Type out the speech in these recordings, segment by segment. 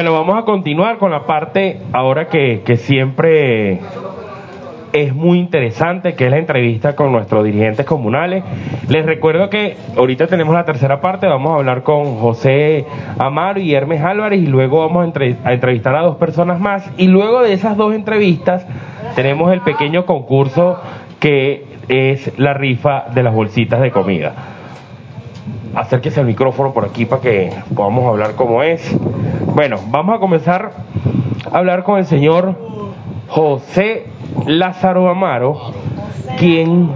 Bueno, vamos a continuar con la parte ahora que, siempre es muy interesante, que es la entrevista con nuestros dirigentes comunales. Les recuerdo que ahorita tenemos la tercera parte, vamos a hablar con José Amaro y Hermes Álvarez y luego vamos a, entre- a entrevistar a dos personas más y luego de esas dos entrevistas tenemos el pequeño concurso que es la rifa de las bolsitas de comida. Acérquese el micrófono por aquí para que podamos hablar como es. Bueno, vamos a comenzar a hablar con el señor José Lázaro Amaro, quien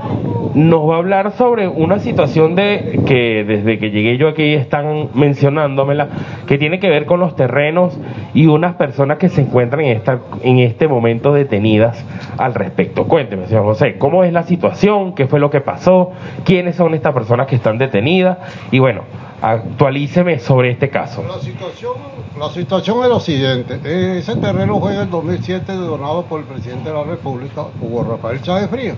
nos va a hablar sobre una situación de que desde que llegué yo aquí están mencionándomela, que tiene que ver con los terrenos y unas personas que se encuentran en, esta, en este momento detenidas al respecto. Cuénteme, señor José, ¿cómo es la situación? ¿Qué fue lo que pasó? ¿Quiénes son estas personas que están detenidas? Y bueno, actualíceme sobre este caso. La situación, la situación es lo siguiente. Ese terreno fue en el 2007 donado por el presidente de la República, Hugo Rafael Chávez Frías,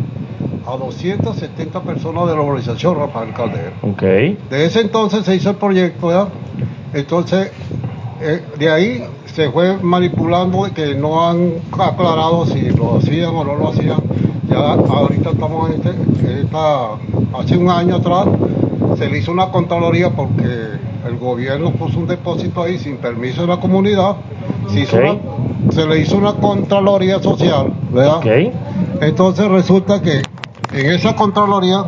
a 270 personas de la organización Rafael Caldera. Ok. De ese entonces se hizo el proyecto, ¿verdad? Entonces, eh, de ahí se fue manipulando que no han aclarado si lo hacían o no lo hacían. Ya ahorita estamos en este, en esta, hace un año atrás se le hizo una contraloría porque el gobierno puso un depósito ahí sin permiso de la comunidad. Se, hizo Ok. una- se le hizo una contraloría social, ¿verdad? Ok. Entonces resulta que en esa Contraloría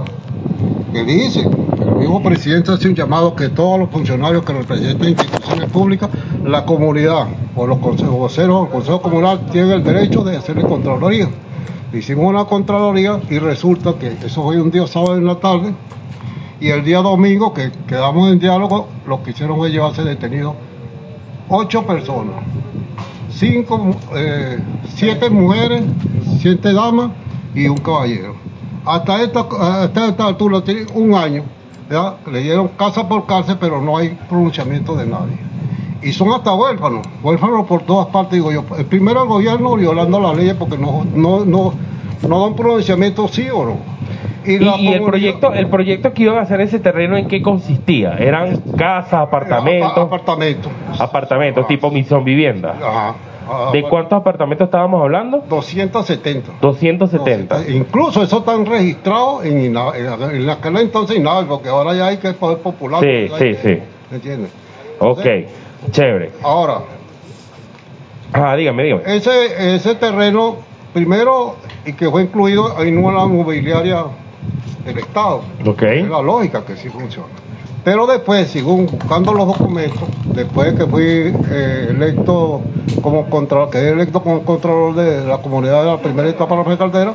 que dice, el mismo presidente hace un llamado que todos los funcionarios que representan instituciones públicas, la comunidad o los o el consejo comunal tienen el derecho de hacerle Contraloría. Hicimos una Contraloría y resulta que eso fue un día sábado en la tarde y el día domingo que quedamos en diálogo, lo que hicieron fue llevarse detenidos ocho personas cinco, eh, siete mujeres, siete damas y un caballero. Hasta esta, hasta esta altura tiene un año, le dieron casa por cárcel, pero no hay pronunciamiento de nadie. Y son hasta huérfanos, huérfanos por todas partes, digo yo. El primero el gobierno violando las leyes porque no, no, no, no dan pronunciamiento sí o no. Y, y el proyecto, el proyecto que iban a hacer ese terreno, ¿en qué consistía? ¿Eran casas, Apa- apartamentos? Apartamentos. Apartamentos, tipo misión vivienda. Ajá. Ah, ¿De cuántos apartamentos estábamos hablando? 270. 270. Incluso eso están registrados en, INA- en, en aquel entonces INAVI, porque ahora ya hay que poder popular. Sí, sí, que- sí. ¿me entiendes? Ok, chévere. Ahora, Ah, dígame, dígame. ese, ese terreno, primero, y que fue incluido en una mobiliaria del Estado. Ok. Es la lógica que sí funciona. Pero después, según buscando los documentos, después que fui eh, electo como control, quedé electo como controlador de la comunidad de la primera etapa de la Caldera,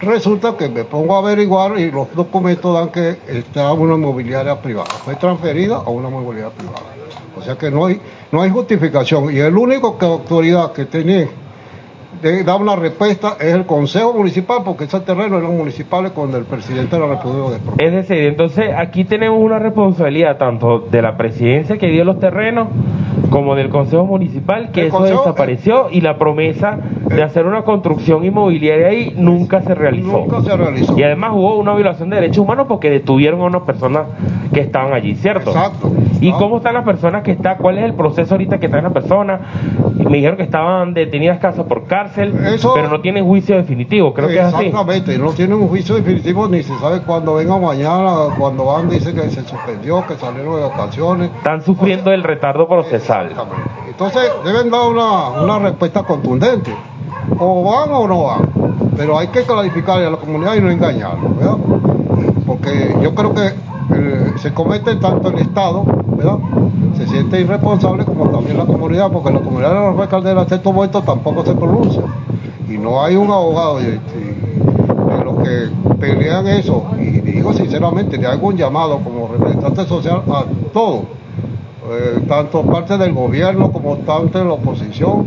resulta que me pongo a averiguar y los documentos dan que está una inmobiliaria privada. Fue transferida a una inmobiliaria privada. O sea que no hay, no hay justificación. Y el único que autoridad que tenía de dar una respuesta es el Consejo Municipal, porque ese terreno era municipal con el presidente de la República de Pro- Es decir, entonces aquí tenemos una responsabilidad tanto de la presidencia que dio los terrenos como del Consejo Municipal que eso Consejo- desapareció y la promesa de Eh. hacer una construcción inmobiliaria ahí nunca se realizó. Nunca se realizó. Y además hubo una violación de derechos humanos porque detuvieron a unas personas que estaban allí, ¿cierto? Exacto. ¿Y Ah. cómo están las personas que están? ¿Cuál es el proceso ahorita que están las personas? Me dijeron que estaban detenidas casa por cárcel, Eso- pero no tienen juicio definitivo, creo que es así. Exactamente, no tienen un juicio definitivo ni se sabe cuándo venga mañana, cuando van dice que se suspendió, que salieron de vacaciones. Están sufriendo el retardo procesal. Entonces deben dar una, una respuesta contundente. O van o no van. Pero hay que clarificarle a la comunidad y no engañarlos, ¿verdad? Porque yo creo que eh, se comete tanto el Estado, ¿verdad? Se siente irresponsable como también la comunidad, porque la comunidad de Rafael Caldera hasta estos momentos tampoco se pronuncia. Y no hay un abogado y- de los que pelean eso. Y digo sinceramente, le hago un llamado como representante social a todos eh, tanto parte del gobierno como tanto de la oposición,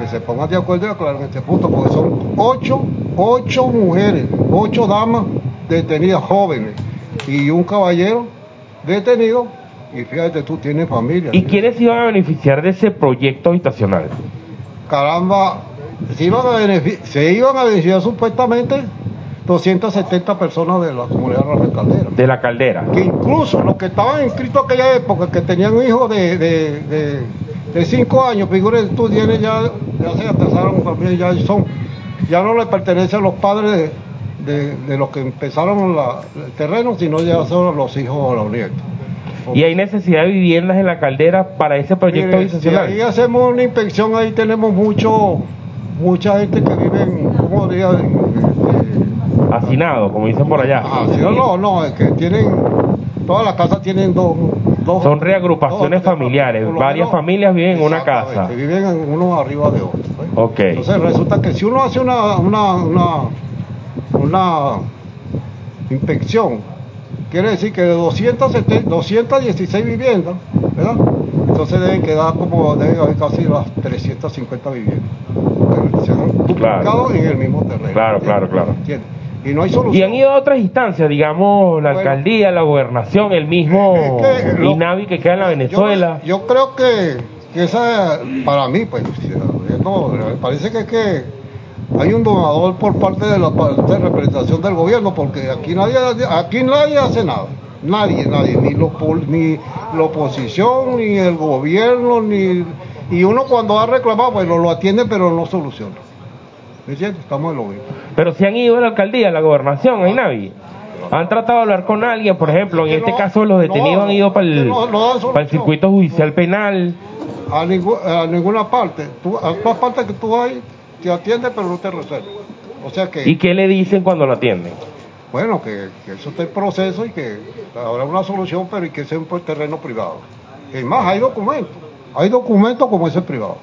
que se pongan de acuerdo y aclaren este punto, porque son ocho, ocho mujeres, ocho damas detenidas jóvenes y un caballero detenido, y fíjate, tú tienes familia. ¿Y quiénes iban a beneficiar de ese proyecto habitacional? Caramba, se iban a beneficiar, se iban a beneficiar supuestamente 270 personas de la comunidad de Rafael Caldera. De la caldera. que incluso los que estaban inscritos aquella época, que tenían hijos de, de, de- de cinco años, figúrense tú, tienes ya, ya se casaron también, ya son, ya no le pertenece a los padres de, de, los que empezaron la, el terreno, sino ya son los hijos o los nietos. ¿Y hay necesidad de viviendas en la caldera para ese proyecto Mire, si ahí hacemos una inspección, ahí tenemos mucho, mucha gente que vive en, ¿cómo diría? En- Hacinado, como dicen por allá. Ah, sí, no, no, es que tienen, todas las casas tienen dos, dos Son reagrupaciones dos, familiares, varias familias viven en una casa. Viven en uno arriba de otro. ¿eh? Ok. Entonces resulta que si uno hace una, una, una, una inspección, quiere decir que de 270 216 viviendas, ¿verdad? Entonces deben quedar como, deben haber casi las 350 viviendas. Se han duplicado en el mismo terreno. Claro, ¿entiendes? claro, claro. ¿Entiendes? Y no hay solución. Y han ido a otras instancias, digamos, la Bueno. alcaldía, la gobernación, el mismo Es que lo- INAVI que queda en la Venezuela. Yo, yo creo que, que esa, para mí, pues, no, me parece que, que hay un donador por parte de la parte de representación del gobierno, porque aquí nadie, aquí nadie hace nada. Nadie, nadie, ni, los pol- ni la oposición, ni el gobierno, ni... Y uno cuando ha reclamado, bueno, lo atiende, pero no soluciona. ¿Me entiendes? Estamos en lo mismo. Pero si han ido a la alcaldía, a la gobernación, a INAVI. Han tratado de hablar con alguien, por ejemplo, en este no, caso los detenidos no, han ido para el, no- para circuito judicial penal. a, a ninguna parte. Tú, a todas partes que tú vas, te atiende, pero no te resuelve. O sea que, ¿Y qué le dicen cuando lo atienden? bueno, que, que eso está en proceso y que habrá una solución, pero y que sea un terreno privado. Y más, hay documentos. Hay documentos como ese privado.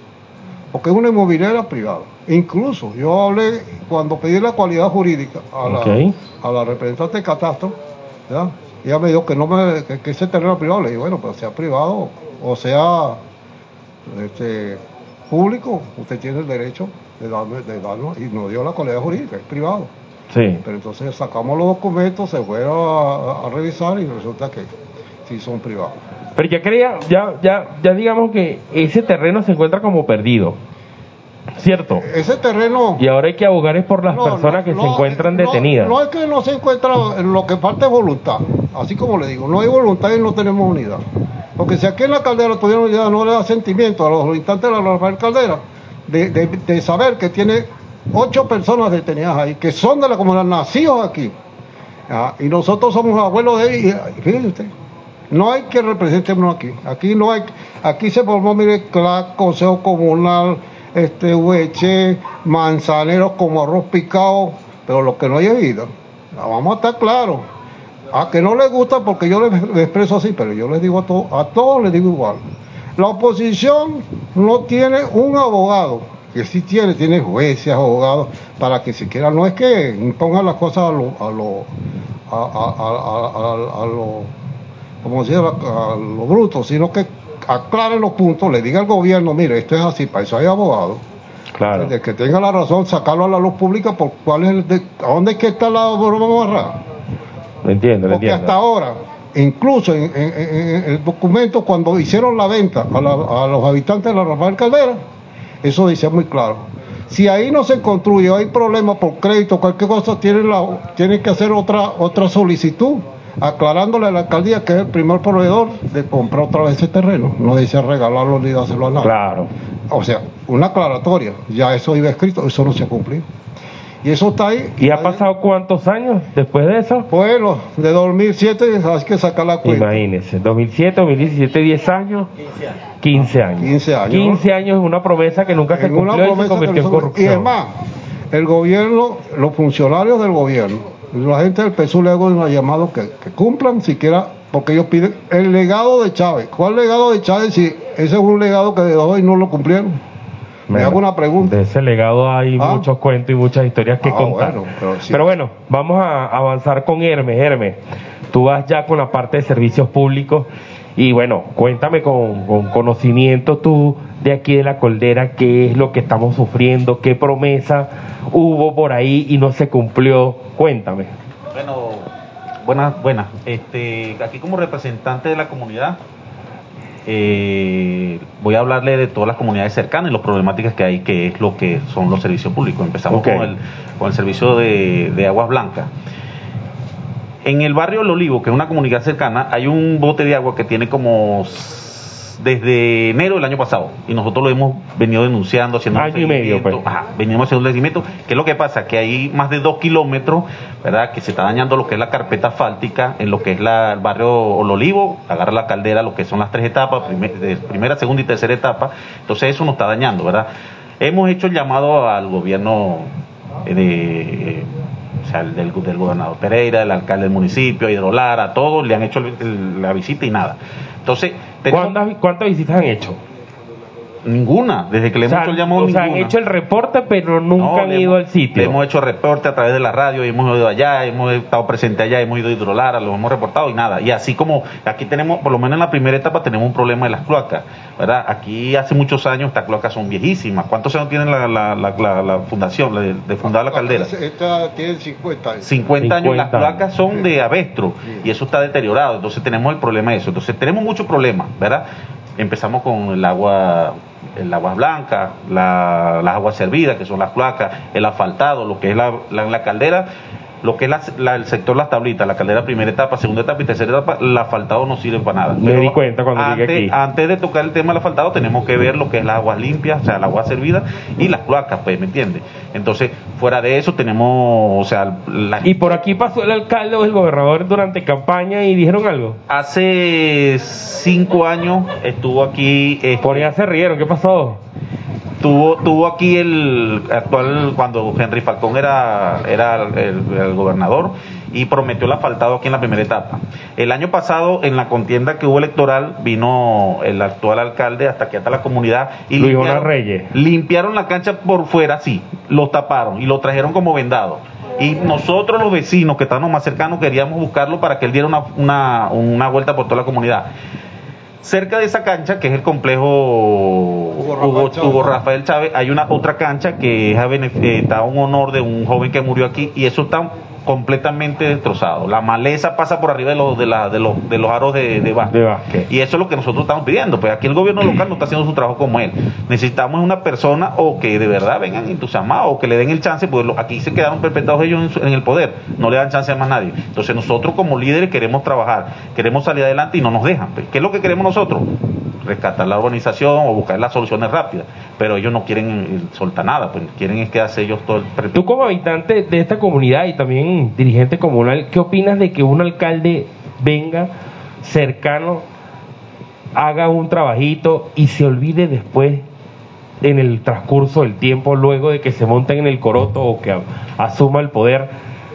Porque es una inmobiliaria privada. Incluso yo hablé cuando pedí la cualidad jurídica a la, Ok. a la representante de catastro, ¿ya? ella me dijo que no me, que, que ese terreno privado. Le dije, bueno, pues sea privado o sea este, público, usted tiene el derecho de darme, de darnos, y nos dio la cualidad jurídica, es privado. Sí. Pero entonces sacamos los documentos, se fueron a, a revisar y resulta que sí son privados. Pero ya creía, ya, ya, ya digamos que ese terreno se encuentra como perdido. ¿Cierto? Ese terreno... Y ahora hay que abogar es por las No, personas no, que se encuentran detenidas. No, es que no se encuentra, lo que falta es voluntad. Así como le digo, no hay voluntad y no tenemos unidad. Porque si aquí en la caldera tuviera unidad, no le da sentimiento a los habitantes de la Rafael Caldera de, de- de saber que tiene ocho personas detenidas ahí, que son de la comunidad, nacidos aquí. Ah, y nosotros somos abuelos de ellos. y, Fíjese usted, no hay que representarnos aquí. Aquí no hay, aquí se formó, mire, CLAC, Consejo Comunal, este, UH, manzaneros como arroz picado, pero lo que no hay vida. Vamos a estar claros. A que no les gusta porque yo les, expreso así, pero yo les digo a todos, a todos les digo igual. La oposición no tiene un abogado, que sí tiene, tiene jueces, abogados, para que siquiera no es que impongan las cosas a lo, a lo, a, a, a- a- a lo, como se llama, a lo bruto, sino que aclare los puntos, le diga al gobierno, mire, esto es así, para eso hay abogados. Claro. De que tenga la razón, sacarlo a la luz pública, por cuál es el de- ¿a dónde es que está la amarrada? Lo entiendo, lo Porque entiendo. hasta ahora, incluso en, en- en- en el documento, cuando hicieron la venta a, la- a los habitantes de la Rafael Caldera, eso dice muy claro. Si ahí no se construye, hay problemas por crédito, cualquier cosa, tienen, la, tienen que hacer otra, otra solicitud, aclarándole a la alcaldía que es el primer proveedor de comprar otra vez ese terreno. No dice regalarlo ni dárselo a nadie. Claro. O sea, una aclaratoria. Ya eso iba escrito, eso no se ha cumplido. Y eso está ahí. ¿Y ha pasado cuántos años después de eso? Bueno, de 2007 hay que sacar la cuenta. Imagínense, 2007, 2017, 10 años, 15 años. 15 años. 15 años es una promesa que nunca se En una cumplió y se convirtió en se- corrupción. Y es más, el gobierno, los funcionarios del gobierno, la gente del PSUV le hago un llamado que, que cumplan siquiera, porque ellos piden el legado de Chávez. ¿Cuál legado de Chávez si ese es un legado que de hoy no lo cumplieron? Me hago una pregunta. De ese legado hay Ah. muchos cuentos y muchas historias que Ah, contar. bueno, pero sí. Pero bueno, vamos a avanzar con Hermes. Hermes, tú vas ya con la parte de servicios públicos y bueno, cuéntame con, con conocimiento tú de aquí de la Coldera qué es lo que estamos sufriendo, qué promesa hubo por ahí y no se cumplió. Cuéntame. Bueno, buenas, buenas. Este, aquí como representante de la comunidad, eh, voy a hablarle de todas las comunidades cercanas y las problemáticas que hay, que es lo que son los servicios públicos. Empezamos con, el, con el servicio de, de aguas blancas. En el barrio El Olivo, que es una comunidad cercana, hay un bote de agua que tiene como desde enero del año pasado y nosotros lo hemos venido denunciando, haciendo año y medio, pues. Ajá, venimos haciendo un seguimiento. ¿Qué es lo que pasa? Que hay más de dos kilómetros, ¿verdad? Que se está dañando lo que es la carpeta asfáltica en lo que es la, el barrio Ololivo, agarra la caldera, lo que son las tres etapas, primera, segunda y tercera etapa. Entonces eso nos está dañando, ¿verdad? Hemos hecho el llamado al gobierno de o sea, del, del gobernador Pereira, el alcalde del municipio, a todos le han hecho la visita y nada. Entonces, ¿Cuántas, ¿cuántas visitas han hecho? Ninguna, desde que le hemos hecho el llamado. O sea, han hecho el reporte, pero nunca han ido al sitio. Le hemos hecho reporte a través de la radio, hemos ido allá, hemos estado presente allá, hemos ido a Hidrolara, lo hemos reportado y nada. Y así como aquí tenemos, por lo menos en la primera etapa, tenemos un problema de las cloacas, ¿verdad? Aquí hace muchos años estas cloacas son viejísimas. ¿Cuántos años tiene la, la, la, fundación de, de, fundar la caldera? Esta tiene 50 años. 50 años, las cloacas son de avestro y eso está deteriorado. Entonces tenemos el problema de eso. Entonces tenemos muchos problemas, ¿verdad? Empezamos con el agua el agua blanca, la, las aguas servidas, que son las cloacas, el asfaltado, lo que es la, la caldera, lo que es la, el sector Las Tablitas, la caldera primera etapa, segunda etapa y tercera etapa, el asfaltado no sirve para nada. Me di cuenta cuando antes, llegué aquí. Antes de tocar el tema del asfaltado, tenemos que ver lo que es las aguas limpias, o sea, el agua servida y las cloacas, pues, ¿me entiendes? Entonces, fuera de eso, tenemos, o sea, la... ¿Y por aquí pasó el alcalde o el gobernador durante campaña y dijeron algo? Hace cinco años estuvo aquí. Este... Por allá se rieron, ¿qué pasó? Tuvo, tuvo aquí el actual, cuando Henry Falcón era, era el, gobernador y prometió el asfaltado aquí en la primera etapa. El año pasado, en la contienda que hubo electoral, vino el actual alcalde hasta aquí, hasta la comunidad, y limpiaron, Reyes. limpiaron la cancha por fuera, sí, lo taparon y lo trajeron como vendado. Y nosotros los vecinos que estábamos más cercanos queríamos buscarlo para que él diera una, una, una vuelta por toda la comunidad. Cerca de esa cancha, que es el complejo Hugo, Rafael, Chávez, hay una otra cancha que es a, eh, está un honor de un joven que murió aquí y eso está completamente destrozado. La maleza pasa por arriba de los de, la, de los de los aros de, de, básquet. Y eso es lo que nosotros estamos pidiendo. Pues aquí el gobierno local no está haciendo su trabajo como él. Necesitamos una persona o que de verdad vengan entusiasmados o que le den el chance, porque aquí se quedaron perpetrados ellos en, el poder, no le dan chance a más nadie. Entonces nosotros como líderes queremos trabajar, queremos salir adelante y no nos dejan. Pues, ¿Qué es lo que queremos nosotros? Rescatar la urbanización o buscar las soluciones rápidas, pero ellos no quieren eh, soltar nada, pues quieren es que hace ellos todo el... Tú como habitante de esta comunidad y también dirigente comunal, ¿qué opinas de que un alcalde venga cercano, haga un trabajito y se olvide después en el transcurso del tiempo, luego de que se monten en el coroto o que asuma el poder,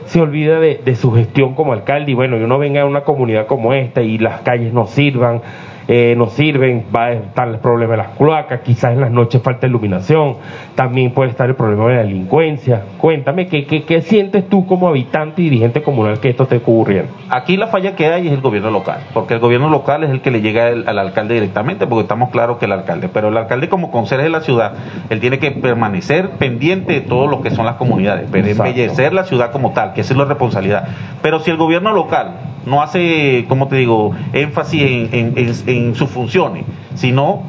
se olvida de, de, su gestión como alcalde y bueno, y uno venga a una comunidad como esta y las calles no sirvan, eh, no sirven, va a estar el problema de las cloacas, quizás en las noches falta iluminación, también puede estar el problema de la delincuencia. Cuéntame, ¿qué, qué, sientes tú como habitante y dirigente comunal que esto esté ocurriendo? Aquí la falla que hay es el gobierno local, porque el gobierno local es el que le llega al alcalde directamente, porque estamos claros que el alcalde, pero el alcalde como conserje de la ciudad, él tiene que permanecer pendiente de todo lo que son las comunidades, embellecer la ciudad como tal, que esa es la responsabilidad. Pero si el gobierno local no hace, como te digo, énfasis en, en, sus funciones, sino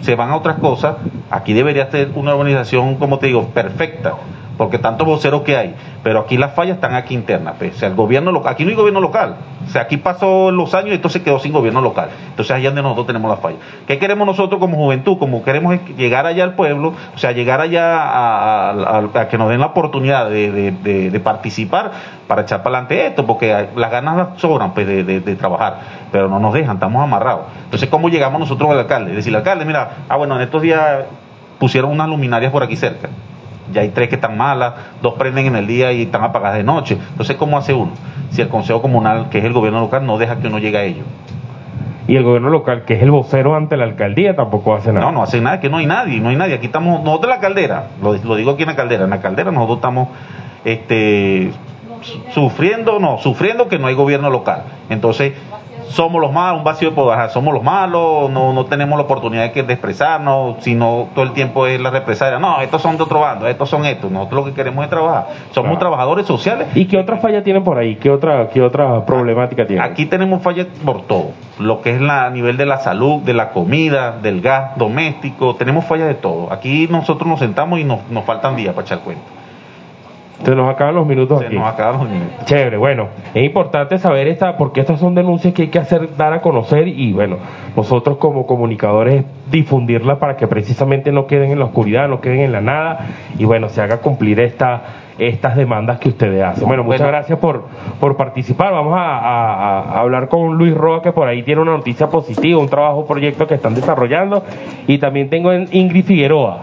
se van a otras cosas, aquí debería ser una organización, como te digo, perfecta, porque tantos voceros que hay, pero aquí las fallas están aquí internas, pues. o sea, el gobierno local, aquí no hay gobierno local, o sea, aquí pasó los años y entonces quedó sin gobierno local, entonces allá donde nosotros tenemos las fallas. ¿Qué queremos nosotros como juventud? Como queremos llegar allá al pueblo, o sea, llegar allá a, que nos den la oportunidad de, participar para echar para adelante esto, porque las ganas sobran pues, de, trabajar, pero no nos dejan, estamos amarrados. Entonces, ¿cómo llegamos nosotros al alcalde? Decirle, alcalde, mira, ah, bueno, en estos días pusieron unas luminarias por aquí cerca ya hay tres que están malas, dos prenden en el día y están apagadas de noche. Entonces, ¿cómo hace uno? Si el Consejo Comunal, que es el gobierno local, no deja que uno llegue a ello. Y el gobierno local, que es el vocero ante la alcaldía, tampoco hace nada. No, no hace nada, que no hay nadie, no hay nadie. Aquí estamos, nosotros en la caldera, lo, lo digo aquí en la caldera, en la caldera nosotros estamos este, sufriendo, no, sufriendo que no hay gobierno local. Entonces, somos los malos, un vacío de poder, somos los malos, no, no tenemos la oportunidad de, expresarnos, sino todo el tiempo es la represalia. No, estos son de otro bando, estos son estos. Nosotros lo que queremos es trabajar. Somos trabajadores sociales. ¿Y qué otra falla tienen por ahí? ¿Qué otra, qué otra problemática tienen? Aquí tenemos fallas por todo. Lo que es la, a nivel de la salud, de la comida, del gas doméstico, tenemos fallas de todo. Aquí nosotros nos sentamos y nos, nos faltan días para echar cuenta. Se nos acaban los minutos Se aquí. nos acaban los minutos. Chévere, bueno, es importante saber esta, porque estas son denuncias que hay que hacer, dar a conocer y bueno, nosotros como comunicadores difundirla para que precisamente no queden en la oscuridad, no queden en la nada y bueno, se haga cumplir esta, estas demandas que ustedes hacen. Bueno, muchas Bueno. gracias por, por participar. Vamos a, a- a hablar con Luis Roa, que por ahí tiene una noticia positiva, un trabajo, un proyecto que están desarrollando y también tengo en Ingrid Figueroa.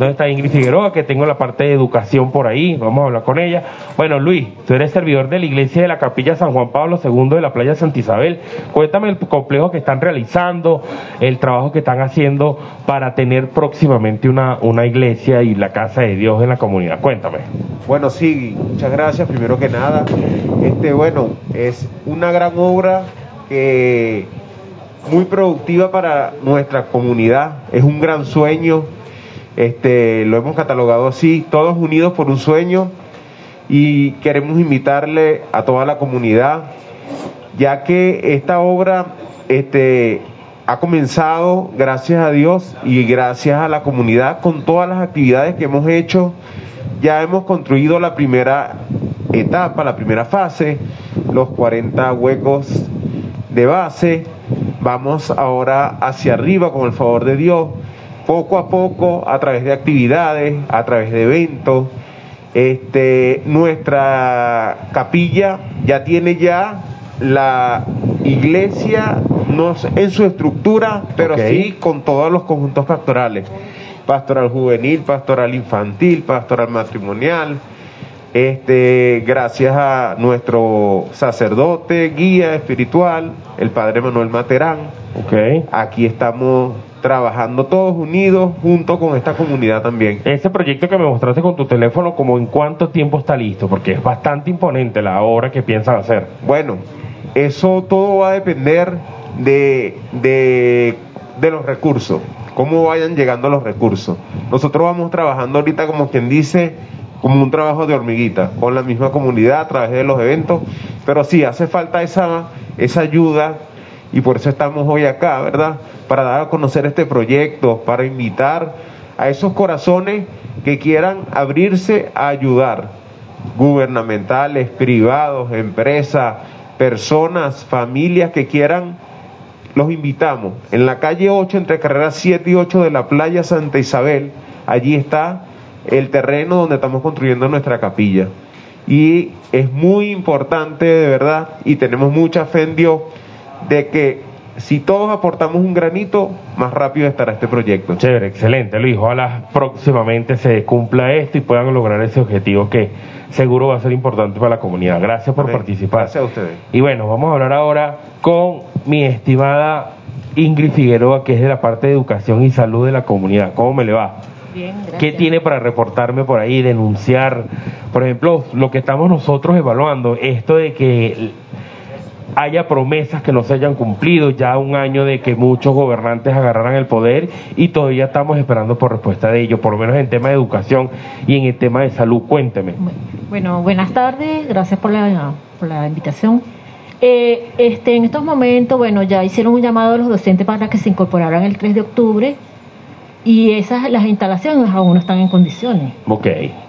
¿Dónde está Ingrid Figueroa? Que tengo la parte de educación por ahí. Vamos a hablar con ella. Bueno, Luis, tú eres servidor de la iglesia de la Capilla San Juan Pablo II de la playa Santa Isabel. Cuéntame el complejo que están realizando, el trabajo que están haciendo para tener próximamente una, una iglesia y la casa de Dios en la comunidad. Cuéntame. Bueno, sí, muchas gracias. Primero que nada, este, bueno, es una gran obra que muy productiva para nuestra comunidad. Es un gran sueño. Este, lo hemos catalogado así, todos unidos por un sueño y queremos invitarle a toda la comunidad, ya que esta obra este, ha comenzado, gracias a Dios y gracias a la comunidad, con todas las actividades que hemos hecho. Ya hemos construido la primera etapa, la primera fase, los 40 huecos de base. Vamos ahora hacia arriba con el favor de Dios, poco a poco, a través de actividades, a través de eventos. Este, nuestra capilla ya tiene ya la iglesia no en su estructura, pero sí con todos los conjuntos pastorales. Pastoral juvenil, pastoral infantil, pastoral matrimonial. Este, gracias a nuestro sacerdote, guía espiritual, el padre Manuel Materán. Ok. Aquí estamos trabajando todos unidos junto con esta comunidad también. Ese proyecto que me mostraste con tu teléfono, ¿como en cuánto tiempo está listo? Porque es bastante imponente la obra que piensan hacer. Bueno, eso todo va a depender de, de, de los recursos, cómo vayan llegando los recursos. Nosotros vamos trabajando ahorita como quien dice, como un trabajo de hormiguita, con la misma comunidad a través de los eventos, pero sí, hace falta esa, esa ayuda y por eso estamos hoy acá, ¿verdad? Para dar a conocer este proyecto, para invitar a esos corazones que quieran abrirse a ayudar gubernamentales, privados, empresas, personas, familias que quieran, los invitamos. En la calle 8, entre carreras 7 y 8 de la playa Santa Isabel, allí está el terreno donde estamos construyendo nuestra capilla. Y es muy importante, de verdad, y tenemos mucha fe en Dios, de que si todos aportamos un granito, más rápido estará este proyecto. Chévere, excelente, Luis. Ojalá próximamente se cumpla esto y puedan lograr ese objetivo que seguro va a ser importante para la comunidad. Gracias por participar. Gracias a ustedes. Y bueno, vamos a hablar ahora con mi estimada Ingrid Figueroa, que es de la parte de educación y salud de la comunidad. ¿Cómo me le va? Bien, gracias. ¿Qué tiene para reportarme por ahí, denunciar? Por ejemplo, lo que estamos nosotros evaluando, esto de que haya promesas que no se hayan cumplido, ya un año de que muchos gobernantes agarraran el poder y todavía estamos esperando por respuesta de ello, por lo menos en tema de educación y en el tema de salud. Cuénteme. Bueno, buenas tardes, gracias por la, por la invitación. Eh, este, en estos momentos, bueno, ya hicieron un llamado a los docentes para que se incorporaran el 3 de octubre y esas las instalaciones aún no están en condiciones. Ok.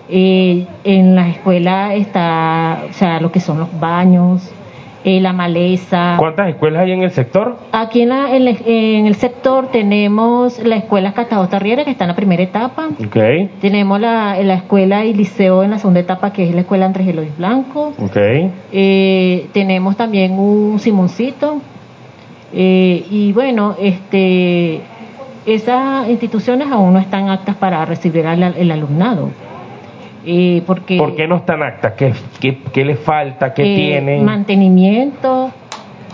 Eh, en la escuela está, o sea, lo que son los baños, eh, la maleza. ¿Cuántas escuelas hay en el sector? Aquí en, la- en la- en el sector tenemos la escuela Catado Tarriera, que está en la primera etapa. Ok. Tenemos la, la escuela y liceo en la segunda etapa, que es la escuela Andrés Eloy Blanco. Ok. Eh, tenemos también un Simoncito. Eh, y bueno, este, esas instituciones aún no están aptas para recibir al el alumnado. Eh, porque ¿Por qué no están actas? ¿Qué, qué, qué le falta? ¿Qué eh, tienen? Mantenimiento,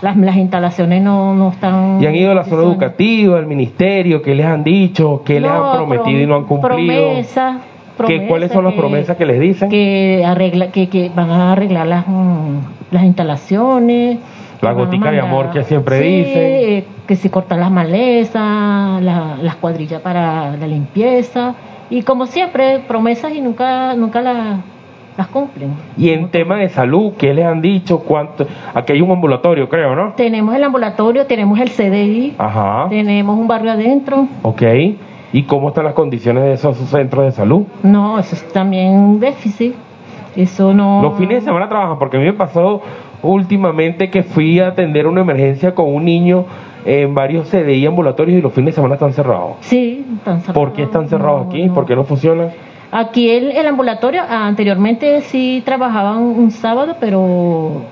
las, las instalaciones no, no están. ¿Y han ido a la zona educativa, al ministerio? ¿Qué les han dicho? ¿Qué les han No, prometido y no han prom- cumplido? Promesas. ¿Qué, ¿Cuáles son las que- promesas que les dicen? que arregla que, que van a arreglar las mm, las instalaciones La gotica de amor que siempre Sí, dicen. eh, que si cortan las malezas la- las cuadrillas para la limpieza y como siempre promesas y nunca nunca las las cumplen Y en tema de salud, ¿qué les han dicho? ¿Cuánto? Aquí hay un ambulatorio, creo, ¿no? tenemos el ambulatorio tenemos el CDI Ajá. tenemos un barrio adentro Ok. ¿Y cómo están las condiciones de esos centros de salud? No, eso es también un déficit. Eso no. Los fines de semana trabajan, porque a mí me pasó últimamente que fui a atender una emergencia con un niño en varios CDI ambulatorios y los fines de semana están cerrados. Sí, están cerrados. ¿Por qué están cerrados No, aquí? no. ¿Por qué no funcionan? Aquí el, el ambulatorio, ah, anteriormente sí trabajaban un sábado, pero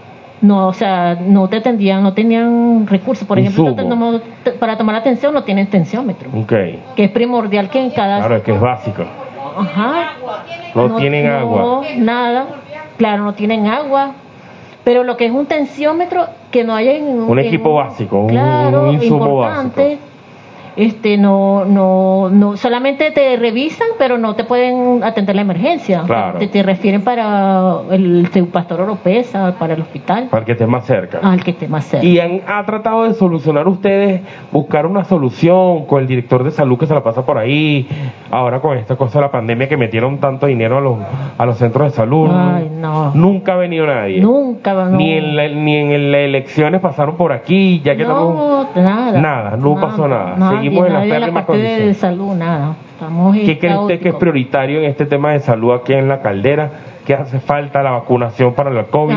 no, o sea, no te atendían, no tenían recursos. Por ejemplo, no- para tomar atención no tienen tensiómetro, Ok. que es primordial que en cada... Claro, que es básico. Ajá. No, tienen no, agua. nada. Claro, no tienen agua. Pero lo que es un tensiómetro, que no haya en Un en- equipo básico, un- claro, un insumo importante. Este, no, no, no, solamente te revisan, pero no te pueden atender la emergencia. Claro. Te, te refieren para el pastor Oropesa, para el hospital, Para que estés más cerca. al que esté más cerca. ¿Y han ha tratado de solucionar ustedes, buscar una solución con el director de salud que se la pasa por ahí, ahora con esta cosa de la pandemia que metieron tanto dinero a los, a los centros de salud? Ay, no. Nunca ha venido nadie. Nunca, no. Ni en, la- ni en las elecciones pasaron por aquí, ya que estamos... no, nada. Nada, no pasó nada. Seguimos en las la pésimas parte de, condiciones. salud, nada. Estamos ¿Qué cree usted que es prioritario en este tema de salud aquí en la caldera? ¿Qué hace falta? ¿La vacunación para el COVID?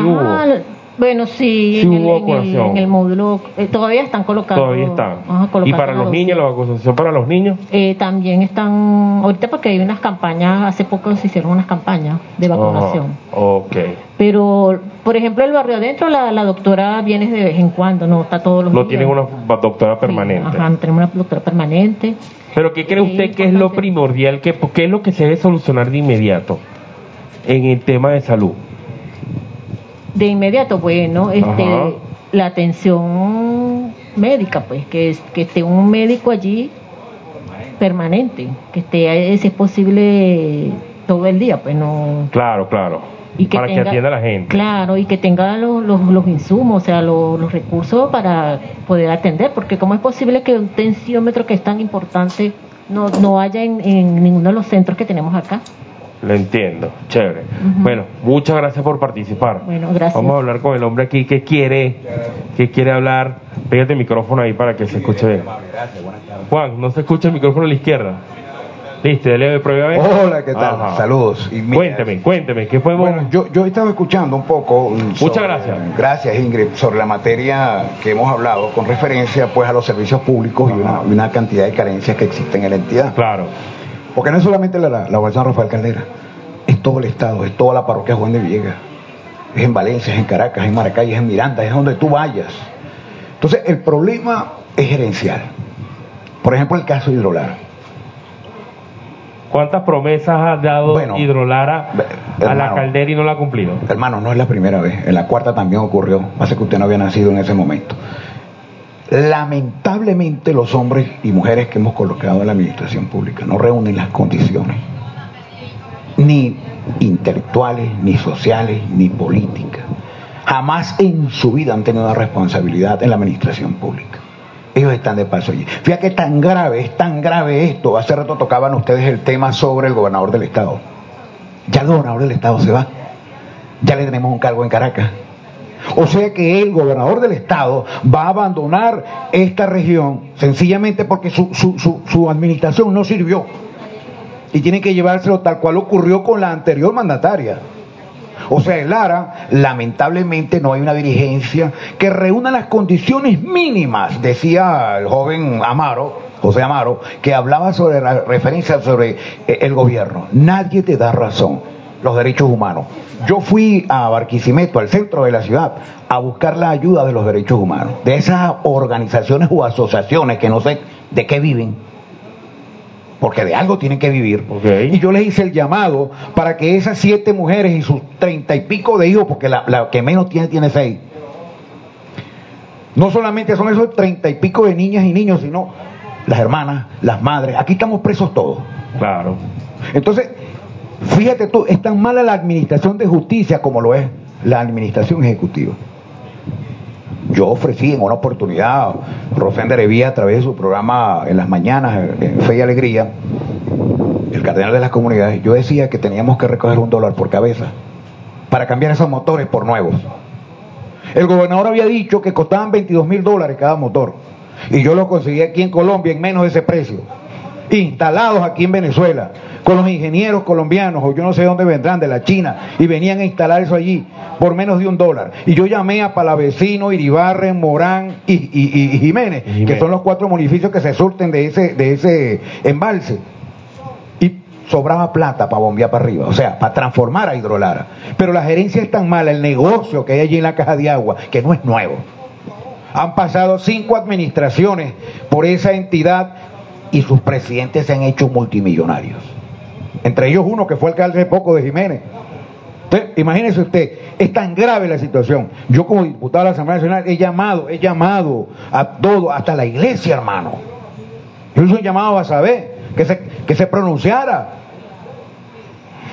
Ah, bueno, sí, Sí en, el, hubo en el- vacunación. en el módulo eh, todavía están colocando. Todavía está. ajá, ¿Y para los niños, la vacunación para los niños? Eh, también están, ahorita porque hay unas campañas, hace poco se hicieron unas campañas de vacunación. Oh, ok. Pero, por ejemplo, el barrio adentro, la, la doctora viene de vez en cuando, no está todos los No días. tienen una doctora Sí, permanente. ajá, no tenemos una doctora permanente. Pero ¿qué cree usted que es lo primordial? Que, ¿Qué es lo que se debe solucionar de inmediato en el tema de salud? De inmediato, bueno, este, Ajá. la atención médica, pues, que, es- que esté un médico allí permanente, que esté, si es posible, todo el día, pues no. Claro, claro. Y que para que atienda a la gente. Claro, y que tenga los, los, los insumos, o sea, los, los recursos para poder atender, porque ¿cómo es posible que un tensiómetro que es tan importante no, no haya en, en ninguno de los centros que tenemos acá? Lo entiendo. Chévere. Bueno, muchas gracias por participar. Bueno, gracias. Vamos a hablar con el hombre aquí que quiere, que quiere hablar. Pégate el micrófono ahí para que se escuche bien. Juan, no se escucha el micrófono a la izquierda. Listo, dale de prueba. ¿ves? Hola, ¿qué tal? Ajá. Saludos. Y mira, Cuénteme, cuénteme, ¿qué podemos...? Bueno, yo, yo estaba escuchando un poco. mm, Muchas gracias. Gracias, Ingrid, sobre la materia que hemos hablado con referencia pues a los servicios públicos y una, y una cantidad de carencias que existen en la entidad. Claro. Porque no es solamente la, la, la Rafael Caldera, es todo el Estado, es toda la parroquia Juan de Villegas, es en Valencia, es en Caracas, es en Maracay, es en Miranda, es donde tú vayas. Entonces, el problema es gerencial. Por ejemplo, el caso de Hidrolar. ¿Cuántas promesas ha dado Bueno, Hidrolara a la caldera y no la ha cumplido? Hermano, no es la primera vez. En la cuarta también ocurrió. Hace que usted no había nacido en ese momento. Lamentablemente los hombres y mujeres que hemos colocado en la administración pública no reúnen las condiciones, ni intelectuales, ni sociales, ni políticas. Jamás en su vida han tenido una responsabilidad en la administración pública. Ellos están de paso allí. Fíjate tan grave, es tan grave esto. Hace rato tocaban ustedes el tema sobre el gobernador del estado. Ya el gobernador del estado se va. Ya le tenemos un cargo en Caracas. O sea que el gobernador del estado va a abandonar esta región sencillamente porque su, su, su, administración no sirvió. Y tiene que llevárselo tal cual ocurrió con la anterior mandataria. O sea, en Lara, lamentablemente no hay una dirigencia que reúna las condiciones mínimas, decía el joven Amaro, José Amaro, que hablaba sobre la referencia sobre eh, el gobierno. Nadie te da razón, los derechos humanos. Yo fui a Barquisimeto, al centro de la ciudad, a buscar la ayuda de los derechos humanos, de esas organizaciones o asociaciones que no sé de qué viven, porque de algo tienen que vivir. Ok. Y yo les hice el llamado para que esas siete mujeres y sus treinta y pico de hijos, porque la, la que menos tiene tiene seis, no solamente son esos treinta y pico de niñas y niños, sino las hermanas, las madres, aquí estamos presos todos. Claro. Entonces, fíjate tú, es tan mala la administración de justicia como lo es la administración ejecutiva. Yo ofrecí en una oportunidad, Rosén de Revía, a través de su programa en las mañanas, en Fe y Alegría, el cardenal de las comunidades, yo decía que teníamos que recoger un dólar por cabeza para cambiar esos motores por nuevos. El gobernador había dicho que costaban 22 mil dólares cada motor y yo lo conseguí aquí en Colombia en menos de ese precio. Instalados aquí en Venezuela, con los ingenieros colombianos, o yo no sé dónde vendrán, de la China, y venían a instalar eso allí por menos de un dólar. Y yo llamé a Palavecino, Iribarren, Morán y, y- y- y Jiménez, Y Jiménez. que son los cuatro municipios que se surten de ese, de ese embalse. Y sobraba plata para bombear para arriba, o sea, para transformar a Hidrolara. Pero la gerencia es tan mala, el negocio que hay allí en la caja de agua, que no es nuevo. Han pasado cinco administraciones por esa entidad y sus presidentes se han hecho multimillonarios. Entre ellos uno que fue alcalde hace poco de Jiménez. Entonces, imagínese usted, es tan grave la situación. Yo como diputado de la Asamblea Nacional he llamado, he llamado a todo, hasta la iglesia, hermano. Yo hice un llamado a saber que se, que se pronunciara.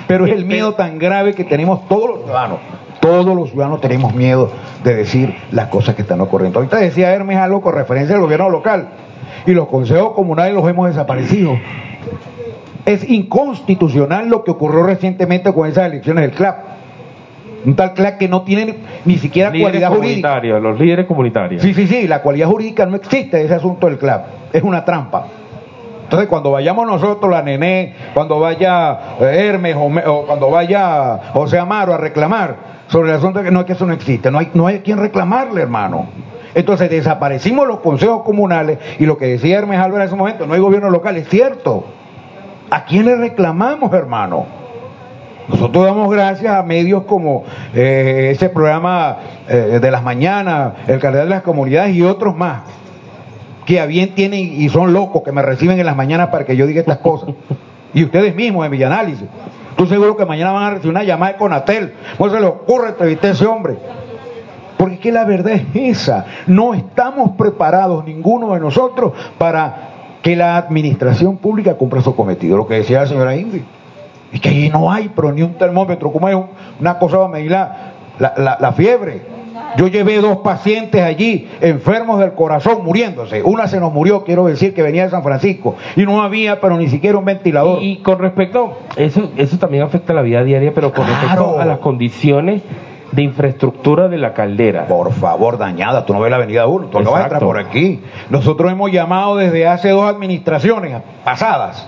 Pero es el miedo tan grave que tenemos todos los ciudadanos. Todos los ciudadanos tenemos miedo de decir las cosas que están ocurriendo. Ahorita decía Hermes algo con referencia al gobierno local. Y los consejos comunales los hemos desaparecido. Es inconstitucional lo que ocurrió recientemente con esas elecciones del CLAP. Un tal CLAP que no tiene ni, siquiera Líderes cualidad jurídica. comunitarios, los líderes comunitarios. Sí, sí, sí, la cualidad jurídica no existe ese asunto del CLAP. Es una trampa. Entonces, cuando vayamos nosotros, la nené, cuando vaya eh, Hermes o, o cuando vaya José Amaro a reclamar sobre el asunto de que no es que eso no existe, no hay, no hay a quien reclamarle, hermano. Entonces, desaparecimos los consejos comunales y lo que decía Hermes Álvarez en ese momento, no hay gobierno local, es cierto. ¿A quién le reclamamos, hermano? Nosotros damos gracias a medios como eh, ese programa eh, de las mañanas, el Cardenal de las Comunidades y otros más, que a bien tienen y son locos que me reciben en las mañanas para que yo diga estas cosas. Y ustedes mismos en Villanálisis. Estoy seguro que mañana van a recibir una llamada de Conatel. ¿Cómo se le ocurre entrevistar a ese hombre? Porque es que la verdad es esa. No estamos preparados, ninguno de nosotros, para que la administración pública cumpla su cometido. Lo que decía la señora Ingrid. Es que allí no hay, pero ni un termómetro. ¿Cómo es un- una cosa para medir la, la- la- la fiebre? Yo llevé dos pacientes allí, enfermos del corazón, muriéndose. Una se nos murió, quiero decir, que venía de San Francisco. Y no había, pero ni siquiera un ventilador. Y, y con respecto, eso, eso también afecta la vida diaria, pero con Claro. respecto a las condiciones de infraestructura de la caldera. Por favor, dañada, tú no ves la avenida 1, tú no vas a entrar por aquí. Nosotros hemos llamado desde hace dos administraciones pasadas.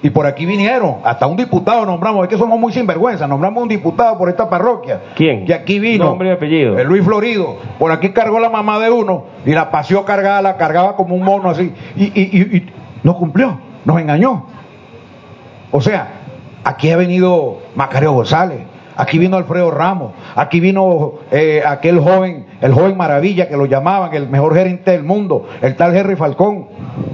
Y por aquí vinieron, hasta un diputado nombramos, es que somos muy sinvergüenza, nombramos un diputado por esta parroquia. ¿Quién? Y aquí vino. Nombre y apellido. El Luis Florido. Por aquí cargó la mamá de uno y la paseó cargada, la cargaba como un mono así. Y, y, y- y no cumplió, nos engañó. O sea, aquí ha venido Macario González, aquí vino Alfredo Ramos, aquí vino eh, aquel joven, el joven maravilla que lo llamaban, el mejor gerente del mundo, el tal Henry Falcón,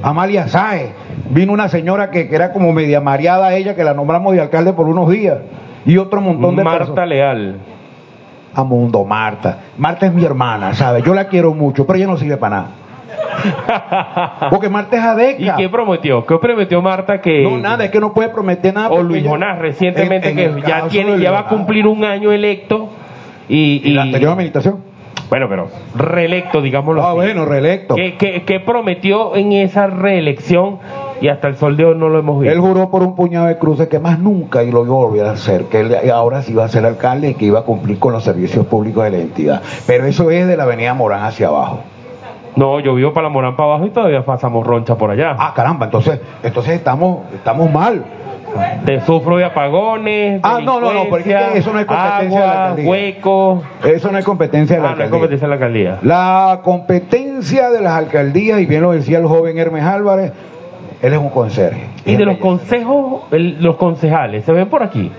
Amalia Sáez, vino una señora que, que era como media mareada ella, que la nombramos de alcalde por unos días, y otro montón de Marta personas. Leal. A mundo, Marta. Marta es mi hermana, ¿sabes? Yo la quiero mucho, pero ella no sirve para nada. Porque Marta es ¿Y adeca. qué prometió? ¿Qué prometió Marta que... No, nada, es que no puede prometer nada. O Luis Jonás recientemente en- en el que ya tiene ya va a cumplir un año electo y, ¿Y la y- anterior administración? bueno pero reelecto digámoslo Ah, así. bueno, reelecto. ¿Qué, qué, qué prometió en esa reelección y hasta el sol de hoy no lo hemos visto Él juró por un puñado de cruces que más nunca y lo iba a volver a hacer, que él ahora sí iba a ser alcalde y que iba a cumplir con los servicios públicos de la entidad. Pero eso es de la avenida Morán hacia abajo. No yo vivo para la Morán para abajo y todavía pasamos roncha por allá Ah, caramba, entonces, entonces estamos, estamos mal. te sufro de apagones Ah, no, no, no, porque eso no es competencia de la agua, alcaldía. huecos Eso no es competencia de la ah, no es alcaldía. competencia de la alcaldía La competencia de las alcaldías, y bien lo decía el joven Hermes Álvarez, él es un conserje. y de los consejos el- los concejales se ven por aquí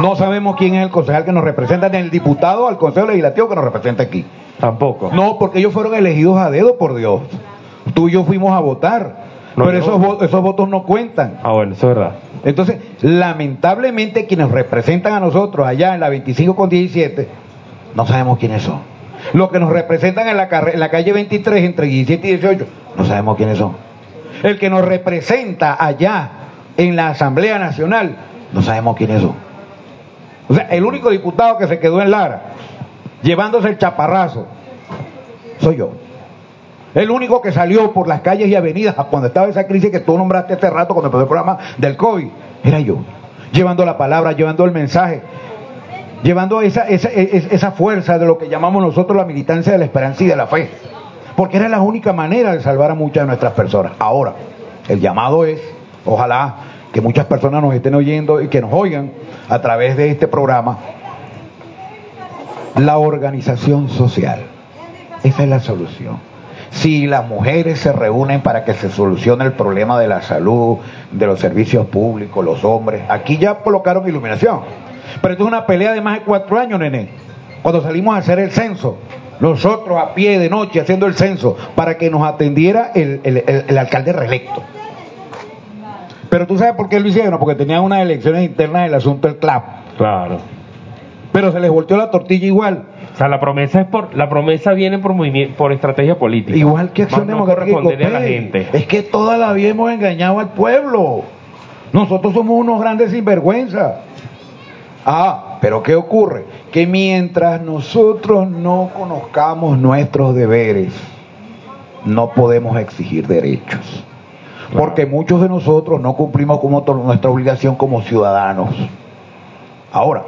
No sabemos quién es el concejal que nos representa, ni el diputado al Consejo Legislativo que nos representa aquí. Tampoco No, porque ellos fueron elegidos a dedo, por Dios. Tú y yo fuimos a votar. No, pero esos, esos votos no cuentan. ah bueno eso es verdad Entonces, lamentablemente, quienes representan a nosotros allá en la 25 con 17, no sabemos quiénes son. Los que nos representan en la, en la calle 23 entre 17 y 18, no sabemos quiénes son. El que nos representa allá en la Asamblea Nacional, no sabemos quiénes son. O sea, el único diputado que se quedó en Lara, llevándose el chaparrazo, soy yo. El único que salió por las calles y avenidas cuando estaba esa crisis que tú nombraste hace rato cuando empezó el programa del COVID, era yo. Llevando la palabra, llevando el mensaje, llevando esa, esa, esa fuerza de lo que llamamos nosotros la militancia de la esperanza y de la fe. Porque era la única manera de salvar a muchas de nuestras personas. Ahora, el llamado es ojalá que muchas personas nos estén oyendo y que nos oigan a través de este programa, la organización social. Esa es la solución. Si las mujeres se reúnen para que se solucione el problema de la salud, de los servicios públicos, los hombres, aquí ya colocaron iluminación. Pero esto es una pelea de más de cuatro años, nene. Cuando salimos a hacer el censo, nosotros a pie de noche haciendo el censo para que nos atendiera el, alcalde reelecto. Pero tú sabes por qué lo hicieron, porque tenían unas elecciones internas del asunto del CLAP. Claro. Pero se les volteó la tortilla igual. O sea, la promesa es por la promesa viene por movimiento, por estrategia política. Igual que Acción no Democrática. responderle a la gente. Es que toda la vida hemos engañado al pueblo. Nosotros somos unos grandes sinvergüenza. Ah, pero ¿qué ocurre? Que mientras nosotros no conozcamos nuestros deberes, no podemos exigir derechos. Porque muchos de nosotros no cumplimos con nuestra obligación como ciudadanos. Ahora,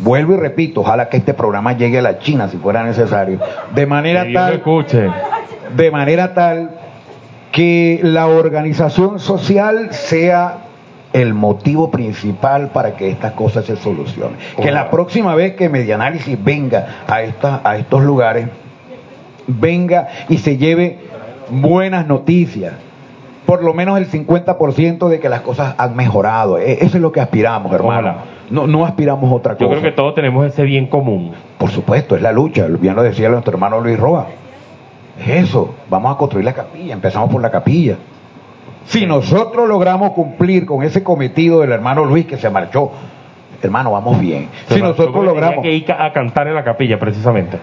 vuelvo y repito, ojalá que este programa llegue a la China si fuera necesario. De manera Que tal escuche. de manera tal que la organización social sea el motivo principal para que estas cosas se solucionen. Que la próxima vez que Medianálisis venga a, esta- a estos lugares, venga y se lleve buenas noticias. Por lo menos el 50% de que las cosas han mejorado. E- Eso es lo que aspiramos, hermano. Ojalá. No, no aspiramos a otra cosa. Yo creo que todos tenemos ese bien común. Por supuesto, es la lucha, bien lo decía nuestro hermano Luis Roa. Es eso, vamos a construir la capilla, empezamos por la capilla. Si nosotros logramos cumplir con ese cometido del hermano Luis que se marchó, hermano, vamos bien. Si nosotros logramos... que ir a cantar en la capilla, precisamente.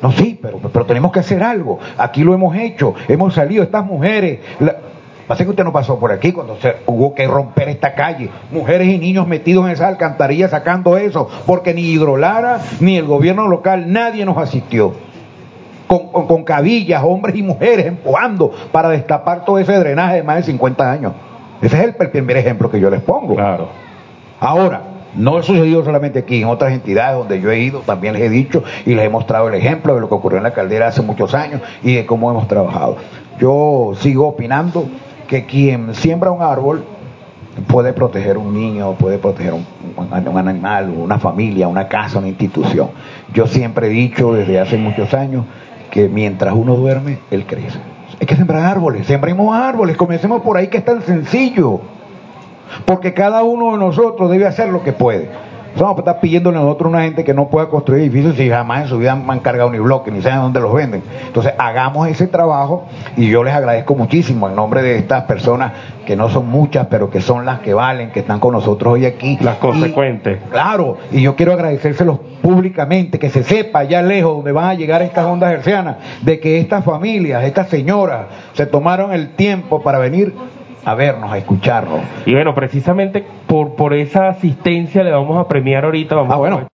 No, sí, pero, pero tenemos que hacer algo. Aquí lo hemos hecho, hemos salido, estas mujeres. La... Pasa que usted no pasó por aquí cuando se hubo que romper esta calle. Mujeres y niños metidos en esas alcantarillas sacando eso, porque ni Hidrolara ni el gobierno local, nadie nos asistió. Con, con, con cabillas, hombres y mujeres empujando para destapar todo ese drenaje de más de 50 años. Ese es el, el primer ejemplo que yo les pongo. Claro. Ahora, no ha sucedido solamente aquí, en otras entidades donde yo he ido, también les he dicho y les he mostrado el ejemplo de lo que ocurrió en la caldera hace muchos años y de cómo hemos trabajado. Yo sigo opinando que quien siembra un árbol puede proteger un niño, puede proteger un, un- animal, una familia, una casa, una institución. Yo siempre he dicho desde hace muchos años que mientras uno duerme, él crece. Hay que sembrar árboles, sembremos árboles, comencemos por ahí que es tan sencillo. Porque cada uno de nosotros debe hacer lo que puede. Vamos a estar pidiéndole a nosotros una gente que no pueda construir edificios si jamás en su vida han cargado ni bloques, ni saben dónde los venden. Entonces, hagamos ese trabajo y yo les agradezco muchísimo en nombre de estas personas que no son muchas, pero que son las que valen, que están con nosotros hoy aquí. Las Y- consecuentes. Claro, y yo quiero agradecérselos públicamente, que se sepa allá lejos donde van a llegar estas ondas hercianas, de que estas familias, estas señoras, se tomaron el tiempo para venir a vernos, a escucharnos. Y bueno, precisamente por, por esa asistencia le vamos a premiar ahorita. Vamos Ah, bueno. a